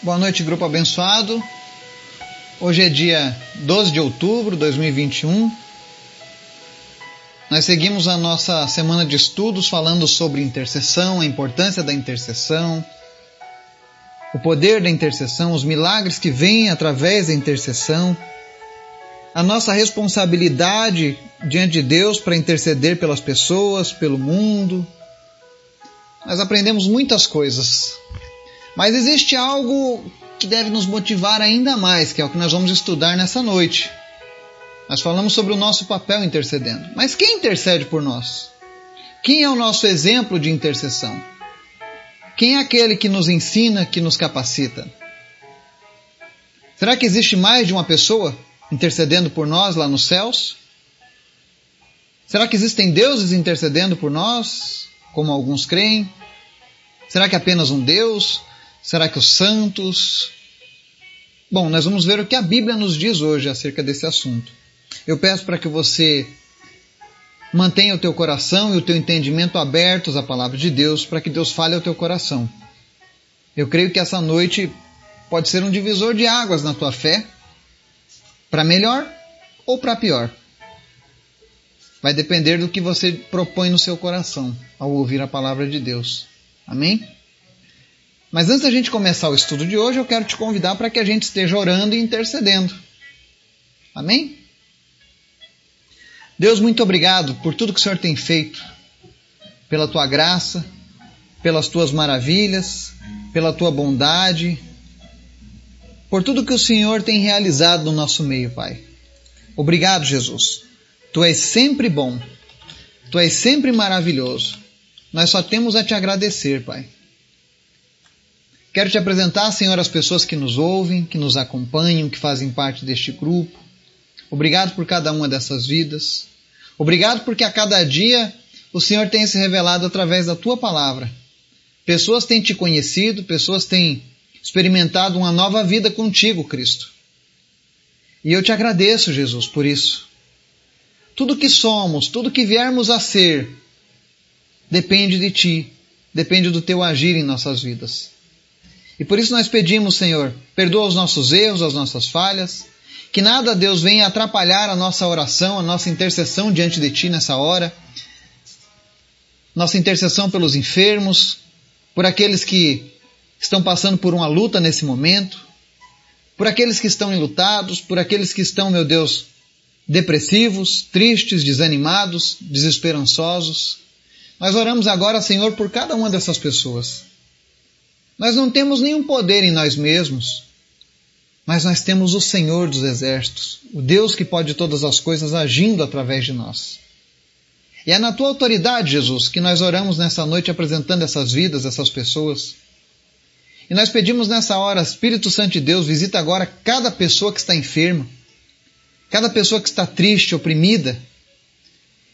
Boa noite, grupo abençoado. Hoje é dia 12 de outubro de 2021. Nós seguimos a nossa semana de estudos falando sobre intercessão, a importância da intercessão, o poder da intercessão, os milagres que vêm através da intercessão, a nossa responsabilidade diante de Deus para interceder pelas pessoas, pelo mundo. Nós aprendemos muitas coisas mas existe algo que deve nos motivar ainda mais, que é o que nós vamos estudar nessa noite. Nós falamos sobre o nosso papel intercedendo. Mas quem intercede por nós? Quem é o nosso exemplo de intercessão? Quem é aquele que nos ensina, que nos capacita? Será que existe mais de uma pessoa intercedendo por nós lá nos céus? Será que existem deuses intercedendo por nós, como alguns creem? Será que apenas um Deus? Será que os santos? Bom, nós vamos ver o que a Bíblia nos diz hoje acerca desse assunto. Eu peço para que você mantenha o teu coração e o teu entendimento abertos à palavra de Deus, para que Deus fale ao teu coração. Eu creio que essa noite pode ser um divisor de águas na tua fé, para melhor ou para pior. Vai depender do que você propõe no seu coração ao ouvir a palavra de Deus. Amém? Mas antes da gente começar o estudo de hoje, eu quero te convidar para que a gente esteja orando e intercedendo. Amém? Deus, muito obrigado por tudo que o Senhor tem feito, pela tua graça, pelas tuas maravilhas, pela tua bondade, por tudo que o Senhor tem realizado no nosso meio, Pai. Obrigado, Jesus. Tu és sempre bom, tu és sempre maravilhoso. Nós só temos a te agradecer, Pai. Quero te apresentar, Senhor, as pessoas que nos ouvem, que nos acompanham, que fazem parte deste grupo. Obrigado por cada uma dessas vidas. Obrigado porque a cada dia o Senhor tem se revelado através da tua palavra. Pessoas têm te conhecido, pessoas têm experimentado uma nova vida contigo, Cristo. E eu te agradeço, Jesus, por isso. Tudo que somos, tudo que viermos a ser, depende de ti, depende do teu agir em nossas vidas. E por isso nós pedimos, Senhor, perdoa os nossos erros, as nossas falhas, que nada, Deus, venha atrapalhar a nossa oração, a nossa intercessão diante de Ti nessa hora, nossa intercessão pelos enfermos, por aqueles que estão passando por uma luta nesse momento, por aqueles que estão enlutados, por aqueles que estão, meu Deus, depressivos, tristes, desanimados, desesperançosos. Nós oramos agora, Senhor, por cada uma dessas pessoas. Nós não temos nenhum poder em nós mesmos, mas nós temos o Senhor dos exércitos, o Deus que pode todas as coisas agindo através de nós. E é na tua autoridade, Jesus, que nós oramos nessa noite apresentando essas vidas, essas pessoas. E nós pedimos nessa hora, Espírito Santo de Deus, visita agora cada pessoa que está enferma, cada pessoa que está triste, oprimida.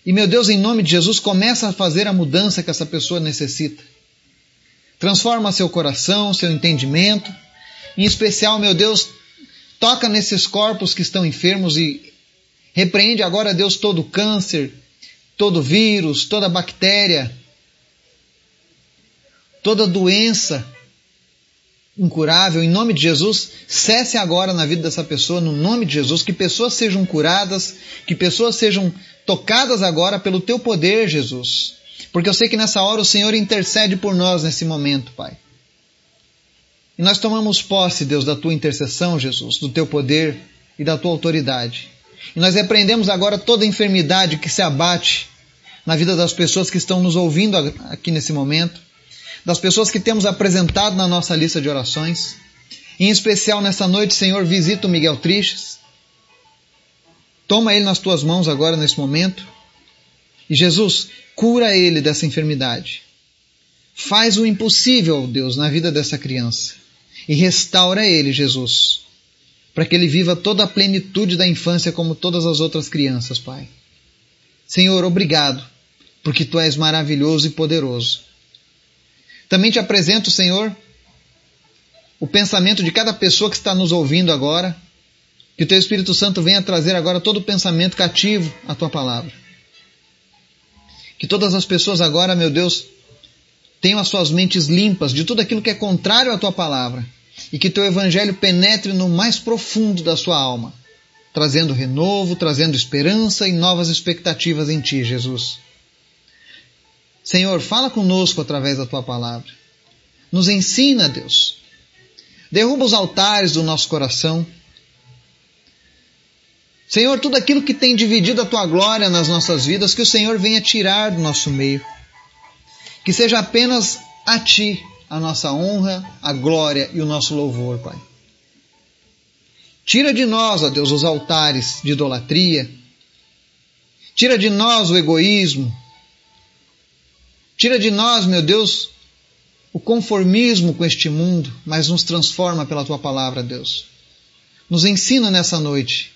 E meu Deus, em nome de Jesus, começa a fazer a mudança que essa pessoa necessita. Transforma seu coração, seu entendimento. Em especial, meu Deus, toca nesses corpos que estão enfermos e repreende agora, Deus, todo câncer, todo vírus, toda bactéria, toda doença incurável, em nome de Jesus, cesse agora na vida dessa pessoa, no nome de Jesus, que pessoas sejam curadas, que pessoas sejam tocadas agora pelo teu poder, Jesus. Porque eu sei que nessa hora o Senhor intercede por nós nesse momento, Pai. E nós tomamos posse, Deus, da tua intercessão, Jesus, do teu poder e da tua autoridade. E nós repreendemos agora toda enfermidade que se abate na vida das pessoas que estão nos ouvindo aqui nesse momento, das pessoas que temos apresentado na nossa lista de orações. Em especial nessa noite, Senhor, visita o Miguel Tristes. Toma ele nas tuas mãos agora nesse momento. E Jesus, cura ele dessa enfermidade. Faz o impossível, Deus, na vida dessa criança. E restaura ele, Jesus, para que ele viva toda a plenitude da infância como todas as outras crianças, Pai. Senhor, obrigado, porque tu és maravilhoso e poderoso. Também te apresento, Senhor, o pensamento de cada pessoa que está nos ouvindo agora, que o teu Espírito Santo venha trazer agora todo o pensamento cativo à tua palavra. Que todas as pessoas agora, meu Deus, tenham as suas mentes limpas de tudo aquilo que é contrário à tua palavra. e que teu evangelho penetre no mais profundo da sua alma, trazendo renovo, trazendo esperança e novas expectativas em ti, Jesus. Senhor, fala conosco através da tua palavra. Nos ensina, Deus. Derruba os altares do nosso coração. Senhor, tudo aquilo que tem dividido a tua glória nas nossas vidas, que o Senhor venha tirar do nosso meio. Que seja apenas a ti a nossa honra, a glória e o nosso louvor, Pai. Tira de nós, ó Deus, os altares de idolatria. Tira de nós o egoísmo. Tira de nós, meu Deus, o conformismo com este mundo, mas nos transforma pela tua palavra, Deus. Nos ensina nessa noite.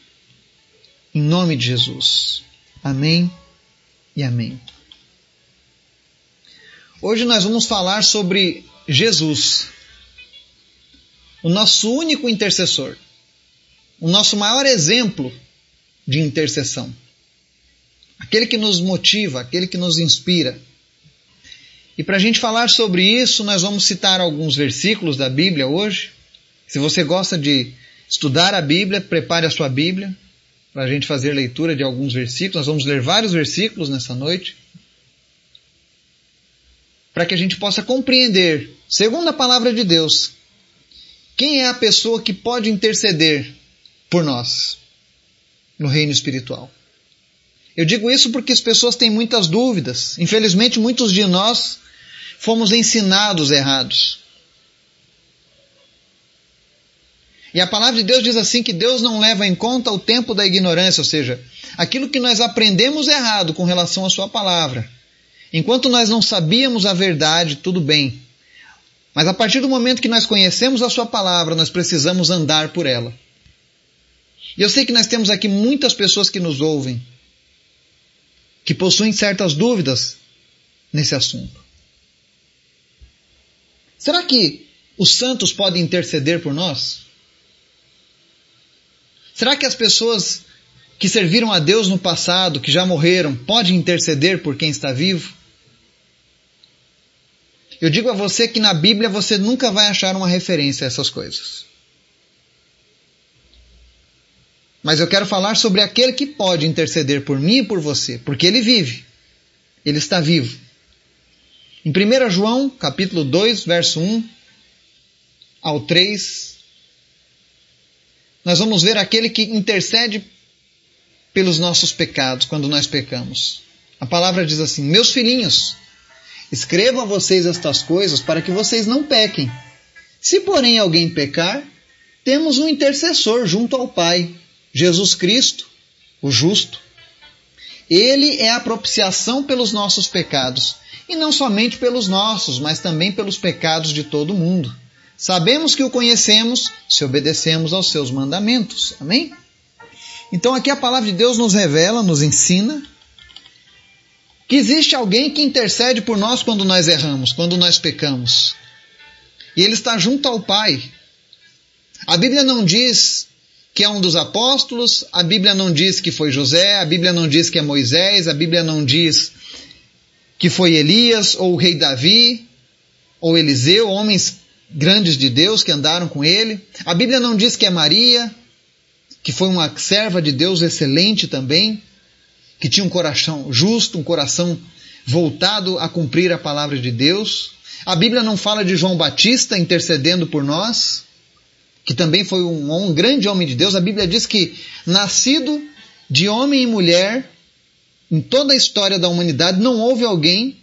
Em nome de Jesus. Amém e amém. Hoje nós vamos falar sobre Jesus, o nosso único intercessor, o nosso maior exemplo de intercessão, aquele que nos motiva, aquele que nos inspira. E para a gente falar sobre isso, nós vamos citar alguns versículos da Bíblia hoje. Se você gosta de estudar a Bíblia, prepare a sua Bíblia para a gente fazer leitura de alguns versículos. Nós vamos ler vários versículos nessa noite para que a gente possa compreender, segundo a palavra de Deus, quem é a pessoa que pode interceder por nós no reino espiritual. Eu digo isso porque as pessoas têm muitas dúvidas. Infelizmente, muitos de nós fomos ensinados errados. E a palavra de Deus diz assim que Deus não leva em conta o tempo da ignorância, ou seja, aquilo que nós aprendemos errado com relação à sua palavra. Enquanto nós não sabíamos a verdade, tudo bem. Mas a partir do momento que nós conhecemos a Sua palavra, nós precisamos andar por ela. E eu sei que nós temos aqui muitas pessoas que nos ouvem, que possuem certas dúvidas nesse assunto. Será que os santos podem interceder por nós? Será que as pessoas que serviram a Deus no passado, que já morreram, podem interceder por quem está vivo? Eu digo a você que na Bíblia você nunca vai achar uma referência a essas coisas. Mas eu quero falar sobre aquele que pode interceder por mim e por você, porque ele vive. Ele está vivo. Em 1 João, capítulo 2, verso 1 ao 3, nós vamos ver aquele que intercede pelos nossos pecados quando nós pecamos. A palavra diz assim: Meus filhinhos, Escrevo a vocês estas coisas para que vocês não pequem. Se, porém, alguém pecar, temos um intercessor junto ao Pai, Jesus Cristo, o justo. Ele é a propiciação pelos nossos pecados, e não somente pelos nossos, mas também pelos pecados de todo mundo. Sabemos que o conhecemos se obedecemos aos seus mandamentos. Amém? Então aqui a palavra de Deus nos revela, nos ensina que existe alguém que intercede por nós quando nós erramos, quando nós pecamos. E ele está junto ao Pai. A Bíblia não diz que é um dos apóstolos, a Bíblia não diz que foi José, a Bíblia não diz que é Moisés, a Bíblia não diz que foi Elias ou o rei Davi ou Eliseu, homens grandes de Deus que andaram com ele. A Bíblia não diz que é Maria, que foi uma serva de Deus excelente também que tinha um coração justo, um coração voltado a cumprir a palavra de Deus. A Bíblia não fala de João Batista intercedendo por nós, que também foi um, um grande homem de Deus. A Bíblia diz que, nascido de homem e mulher, em toda a história da humanidade, não houve alguém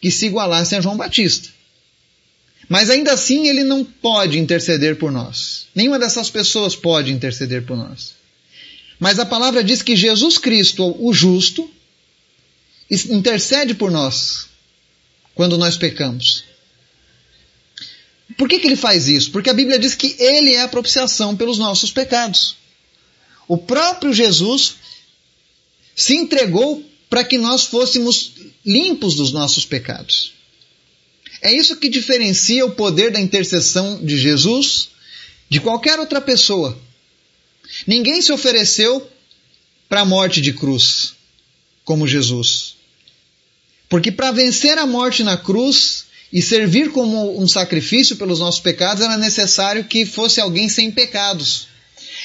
que se igualasse a João Batista. Mas ainda assim ele não pode interceder por nós. Nenhuma dessas pessoas pode interceder por nós. Mas a palavra diz que Jesus Cristo, o justo, intercede por nós quando nós pecamos. Por que, que ele faz isso? Porque a Bíblia diz que ele é a propiciação pelos nossos pecados. O próprio Jesus se entregou para que nós fôssemos limpos dos nossos pecados. É isso que diferencia o poder da intercessão de Jesus de qualquer outra pessoa Ninguém se ofereceu para a morte de cruz como Jesus. Porque para vencer a morte na cruz e servir como um sacrifício pelos nossos pecados, era necessário que fosse alguém sem pecados.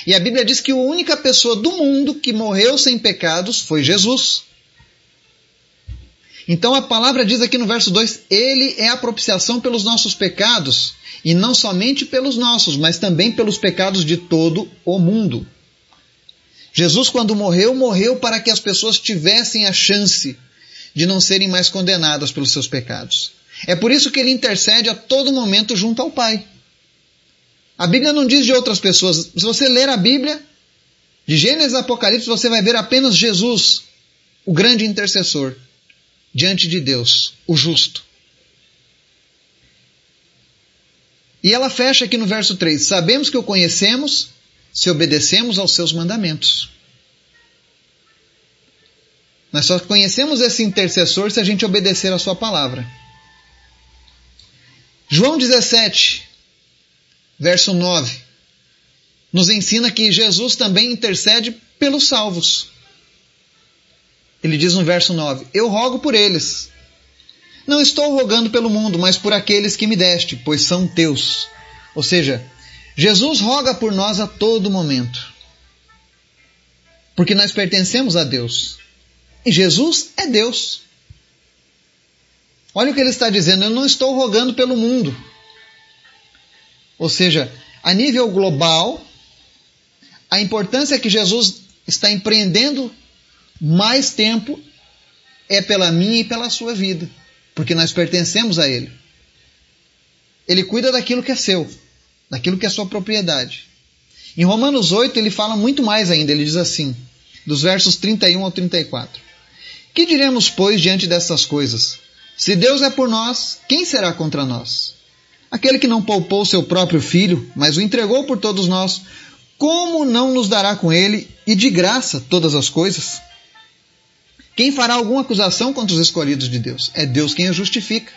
E a Bíblia diz que a única pessoa do mundo que morreu sem pecados foi Jesus. Então a palavra diz aqui no verso 2: Ele é a propiciação pelos nossos pecados, e não somente pelos nossos, mas também pelos pecados de todo o mundo. Jesus, quando morreu, morreu para que as pessoas tivessem a chance de não serem mais condenadas pelos seus pecados. É por isso que ele intercede a todo momento junto ao Pai. A Bíblia não diz de outras pessoas. Se você ler a Bíblia, de Gênesis a Apocalipse, você vai ver apenas Jesus, o grande intercessor, diante de Deus, o justo. E ela fecha aqui no verso 3: Sabemos que o conhecemos se obedecemos aos seus mandamentos. Nós só conhecemos esse intercessor se a gente obedecer a sua palavra. João 17, verso 9, nos ensina que Jesus também intercede pelos salvos. Ele diz no verso 9: Eu rogo por eles. Não estou rogando pelo mundo, mas por aqueles que me deste, pois são teus. Ou seja, Jesus roga por nós a todo momento. Porque nós pertencemos a Deus. E Jesus é Deus. Olha o que ele está dizendo: eu não estou rogando pelo mundo. Ou seja, a nível global, a importância que Jesus está empreendendo mais tempo é pela minha e pela sua vida, porque nós pertencemos a Ele. Ele cuida daquilo que é seu, daquilo que é sua propriedade. Em Romanos 8, ele fala muito mais ainda, ele diz assim, dos versos 31 ao 34. Que diremos, pois, diante dessas coisas? Se Deus é por nós, quem será contra nós? Aquele que não poupou seu próprio filho, mas o entregou por todos nós, como não nos dará com ele e de graça todas as coisas? Quem fará alguma acusação contra os escolhidos de Deus? É Deus quem os justifica.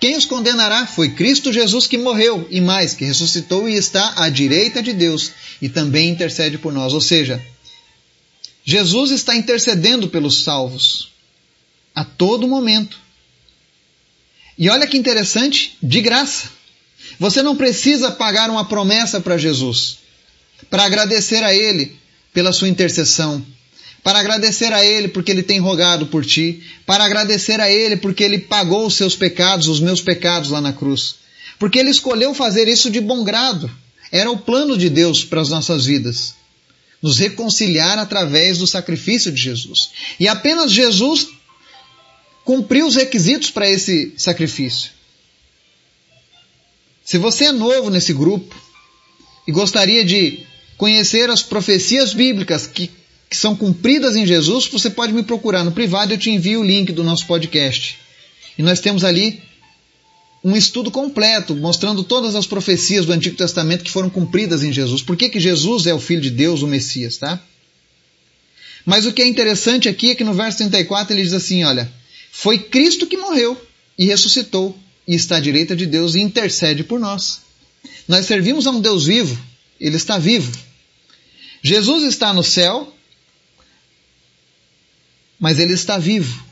Quem os condenará? Foi Cristo Jesus que morreu e mais, que ressuscitou e está à direita de Deus e também intercede por nós. Ou seja, Jesus está intercedendo pelos salvos a todo momento. E olha que interessante, de graça. Você não precisa pagar uma promessa para Jesus para agradecer a Ele pela sua intercessão, para agradecer a Ele porque Ele tem rogado por ti, para agradecer a Ele porque Ele pagou os seus pecados, os meus pecados lá na cruz, porque Ele escolheu fazer isso de bom grado. Era o plano de Deus para as nossas vidas. Nos reconciliar através do sacrifício de Jesus. E apenas Jesus cumprir os requisitos para esse sacrifício. Se você é novo nesse grupo e gostaria de conhecer as profecias bíblicas que, que são cumpridas em Jesus, você pode me procurar no privado, eu te envio o link do nosso podcast. E nós temos ali um estudo completo, mostrando todas as profecias do Antigo Testamento que foram cumpridas em Jesus. Por que, que Jesus é o Filho de Deus, o Messias, tá? Mas o que é interessante aqui é que no verso 34 ele diz assim: olha, foi Cristo que morreu e ressuscitou e está à direita de Deus e intercede por nós. Nós servimos a um Deus vivo, ele está vivo. Jesus está no céu, mas ele está vivo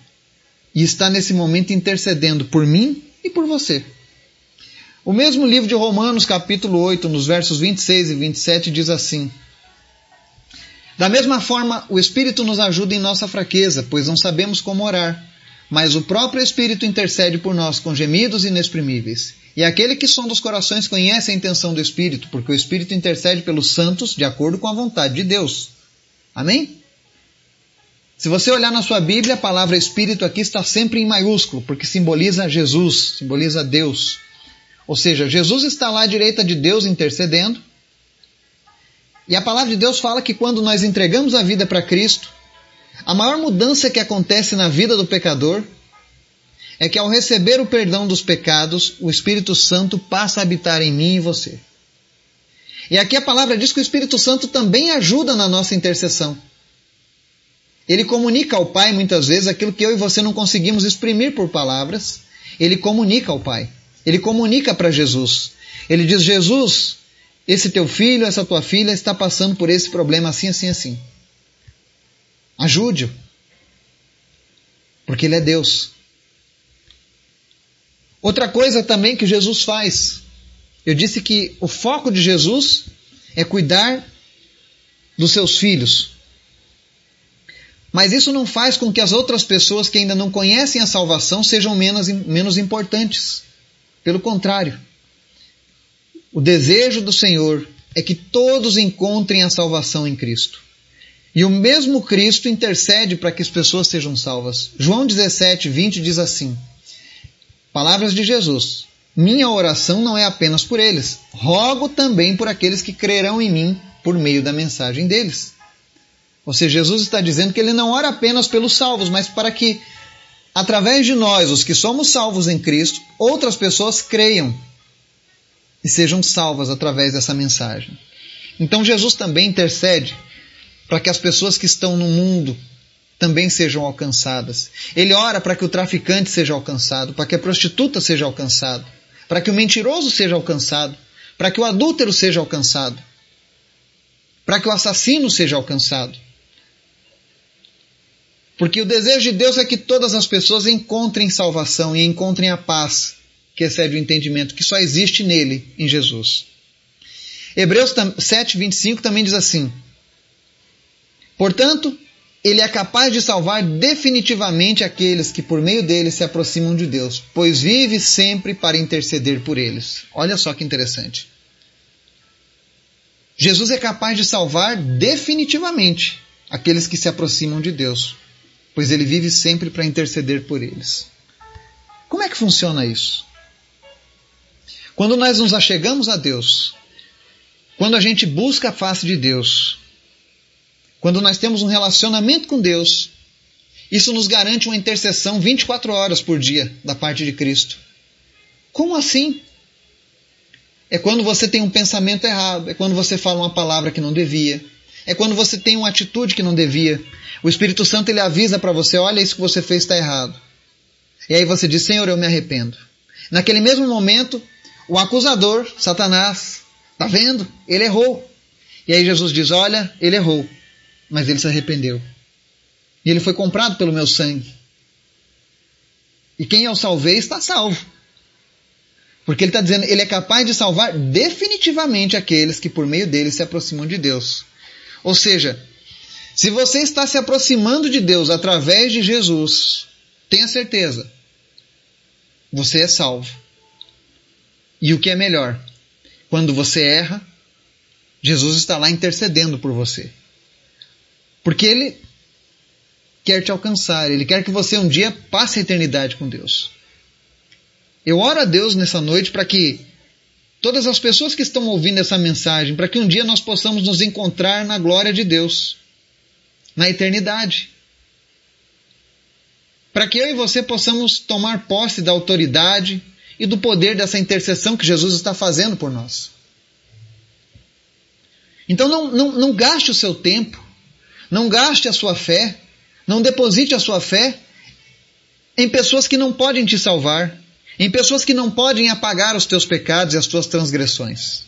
e está nesse momento intercedendo por mim e por você. O mesmo livro de Romanos, capítulo 8, nos versos 26 e 27, diz assim: Da mesma forma, o Espírito nos ajuda em nossa fraqueza, pois não sabemos como orar mas o próprio Espírito intercede por nós com gemidos inexprimíveis. E aquele que sonda os corações conhece a intenção do Espírito, porque o Espírito intercede pelos santos de acordo com a vontade de Deus. Amém? Se você olhar na sua Bíblia, a palavra Espírito aqui está sempre em maiúsculo, porque simboliza Jesus, simboliza Deus. Ou seja, Jesus está lá à direita de Deus intercedendo. E a palavra de Deus fala que quando nós entregamos a vida para Cristo, a maior mudança que acontece na vida do pecador é que ao receber o perdão dos pecados, o Espírito Santo passa a habitar em mim e você. E aqui a palavra diz que o Espírito Santo também ajuda na nossa intercessão. Ele comunica ao Pai muitas vezes aquilo que eu e você não conseguimos exprimir por palavras. Ele comunica ao Pai. Ele comunica para Jesus. Ele diz: Jesus, esse teu filho, essa tua filha está passando por esse problema assim, assim, assim. Ajude-o. Porque Ele é Deus. Outra coisa também que Jesus faz, eu disse que o foco de Jesus é cuidar dos seus filhos. Mas isso não faz com que as outras pessoas que ainda não conhecem a salvação sejam menos, menos importantes. Pelo contrário, o desejo do Senhor é que todos encontrem a salvação em Cristo. E o mesmo Cristo intercede para que as pessoas sejam salvas. João 17, 20 diz assim: Palavras de Jesus. Minha oração não é apenas por eles, rogo também por aqueles que crerão em mim por meio da mensagem deles. Ou seja, Jesus está dizendo que ele não ora apenas pelos salvos, mas para que, através de nós, os que somos salvos em Cristo, outras pessoas creiam e sejam salvas através dessa mensagem. Então Jesus também intercede para que as pessoas que estão no mundo também sejam alcançadas. Ele ora para que o traficante seja alcançado, para que a prostituta seja alcançada, para que o mentiroso seja alcançado, para que o adúltero seja alcançado, para que o assassino seja alcançado. Porque o desejo de Deus é que todas as pessoas encontrem salvação e encontrem a paz que excede o entendimento, que só existe nele, em Jesus. Hebreus 7, 25 também diz assim: Portanto, ele é capaz de salvar definitivamente aqueles que por meio dele se aproximam de Deus, pois vive sempre para interceder por eles. Olha só que interessante. Jesus é capaz de salvar definitivamente aqueles que se aproximam de Deus, pois ele vive sempre para interceder por eles. Como é que funciona isso? Quando nós nos achegamos a Deus, quando a gente busca a face de Deus, quando nós temos um relacionamento com Deus, isso nos garante uma intercessão 24 horas por dia da parte de Cristo. Como assim? É quando você tem um pensamento errado, é quando você fala uma palavra que não devia, é quando você tem uma atitude que não devia. O Espírito Santo ele avisa para você: olha, isso que você fez está errado. E aí você diz: Senhor, eu me arrependo. Naquele mesmo momento, o acusador, Satanás, está vendo? Ele errou. E aí Jesus diz: olha, ele errou mas ele se arrependeu. E ele foi comprado pelo meu sangue. E quem eu salvei está salvo. Porque ele está dizendo, ele é capaz de salvar definitivamente aqueles que por meio dele se aproximam de Deus. Ou seja, se você está se aproximando de Deus através de Jesus, tenha certeza, você é salvo. E o que é melhor, quando você erra, Jesus está lá intercedendo por você. Porque Ele quer te alcançar, Ele quer que você um dia passe a eternidade com Deus. Eu oro a Deus nessa noite para que todas as pessoas que estão ouvindo essa mensagem, para que um dia nós possamos nos encontrar na glória de Deus, na eternidade. Para que eu e você possamos tomar posse da autoridade e do poder dessa intercessão que Jesus está fazendo por nós. Então não, não, não gaste o seu tempo não gaste a sua fé, não deposite a sua fé em pessoas que não podem te salvar, em pessoas que não podem apagar os teus pecados e as tuas transgressões.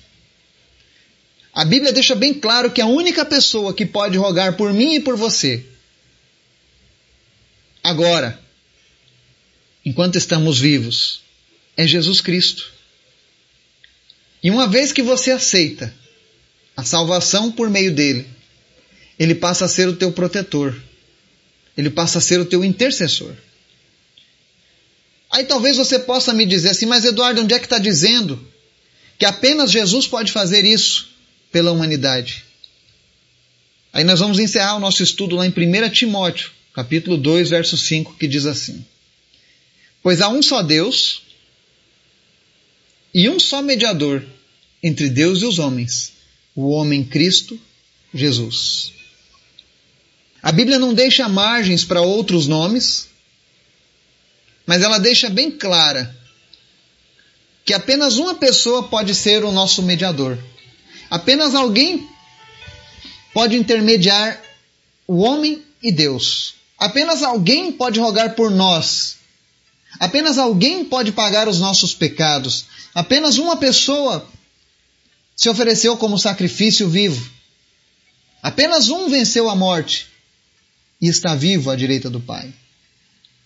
A Bíblia deixa bem claro que a única pessoa que pode rogar por mim e por você, agora, enquanto estamos vivos, é Jesus Cristo. E uma vez que você aceita a salvação por meio dele, ele passa a ser o teu protetor. Ele passa a ser o teu intercessor. Aí talvez você possa me dizer assim, mas Eduardo, onde é que está dizendo que apenas Jesus pode fazer isso pela humanidade? Aí nós vamos encerrar o nosso estudo lá em 1 Timóteo, capítulo 2, verso 5, que diz assim: Pois há um só Deus e um só mediador entre Deus e os homens, o homem Cristo Jesus. A Bíblia não deixa margens para outros nomes, mas ela deixa bem clara que apenas uma pessoa pode ser o nosso mediador. Apenas alguém pode intermediar o homem e Deus. Apenas alguém pode rogar por nós. Apenas alguém pode pagar os nossos pecados. Apenas uma pessoa se ofereceu como sacrifício vivo. Apenas um venceu a morte e está vivo à direita do Pai.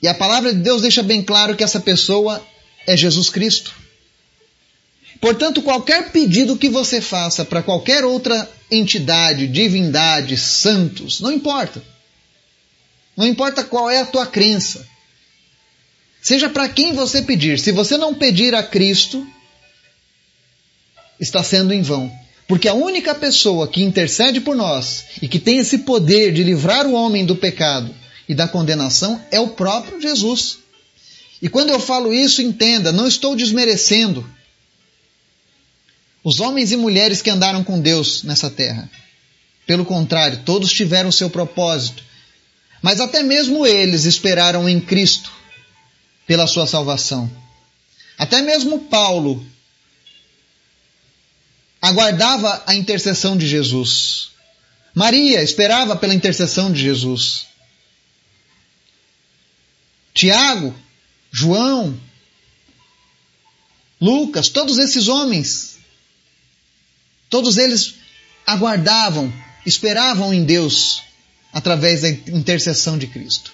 E a palavra de Deus deixa bem claro que essa pessoa é Jesus Cristo. Portanto, qualquer pedido que você faça para qualquer outra entidade, divindade, santos, não importa. Não importa qual é a tua crença. Seja para quem você pedir, se você não pedir a Cristo, está sendo em vão. Porque a única pessoa que intercede por nós e que tem esse poder de livrar o homem do pecado e da condenação é o próprio Jesus. E quando eu falo isso, entenda, não estou desmerecendo os homens e mulheres que andaram com Deus nessa terra. Pelo contrário, todos tiveram seu propósito. Mas até mesmo eles esperaram em Cristo pela sua salvação. Até mesmo Paulo aguardava a intercessão de Jesus. Maria esperava pela intercessão de Jesus. Tiago, João, Lucas, todos esses homens, todos eles aguardavam, esperavam em Deus através da intercessão de Cristo.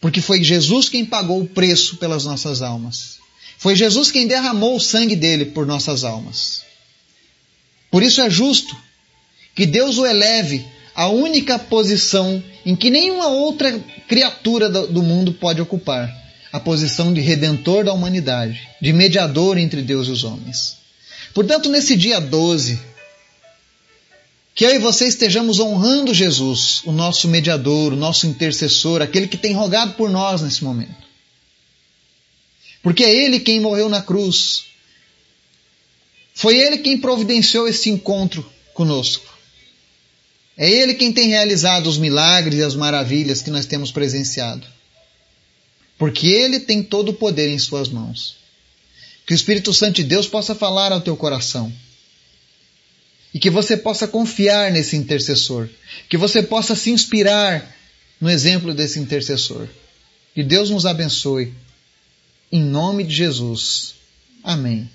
Porque foi Jesus quem pagou o preço pelas nossas almas. Foi Jesus quem derramou o sangue dele por nossas almas. Por isso é justo que Deus o eleve à única posição em que nenhuma outra criatura do mundo pode ocupar a posição de redentor da humanidade, de mediador entre Deus e os homens. Portanto, nesse dia 12, que eu e você estejamos honrando Jesus, o nosso mediador, o nosso intercessor, aquele que tem rogado por nós nesse momento. Porque é Ele quem morreu na cruz, foi Ele quem providenciou esse encontro conosco. É Ele quem tem realizado os milagres e as maravilhas que nós temos presenciado. Porque Ele tem todo o poder em Suas mãos. Que o Espírito Santo de Deus possa falar ao teu coração. E que você possa confiar nesse intercessor. Que você possa se inspirar no exemplo desse intercessor. Que Deus nos abençoe. Em nome de Jesus. Amém.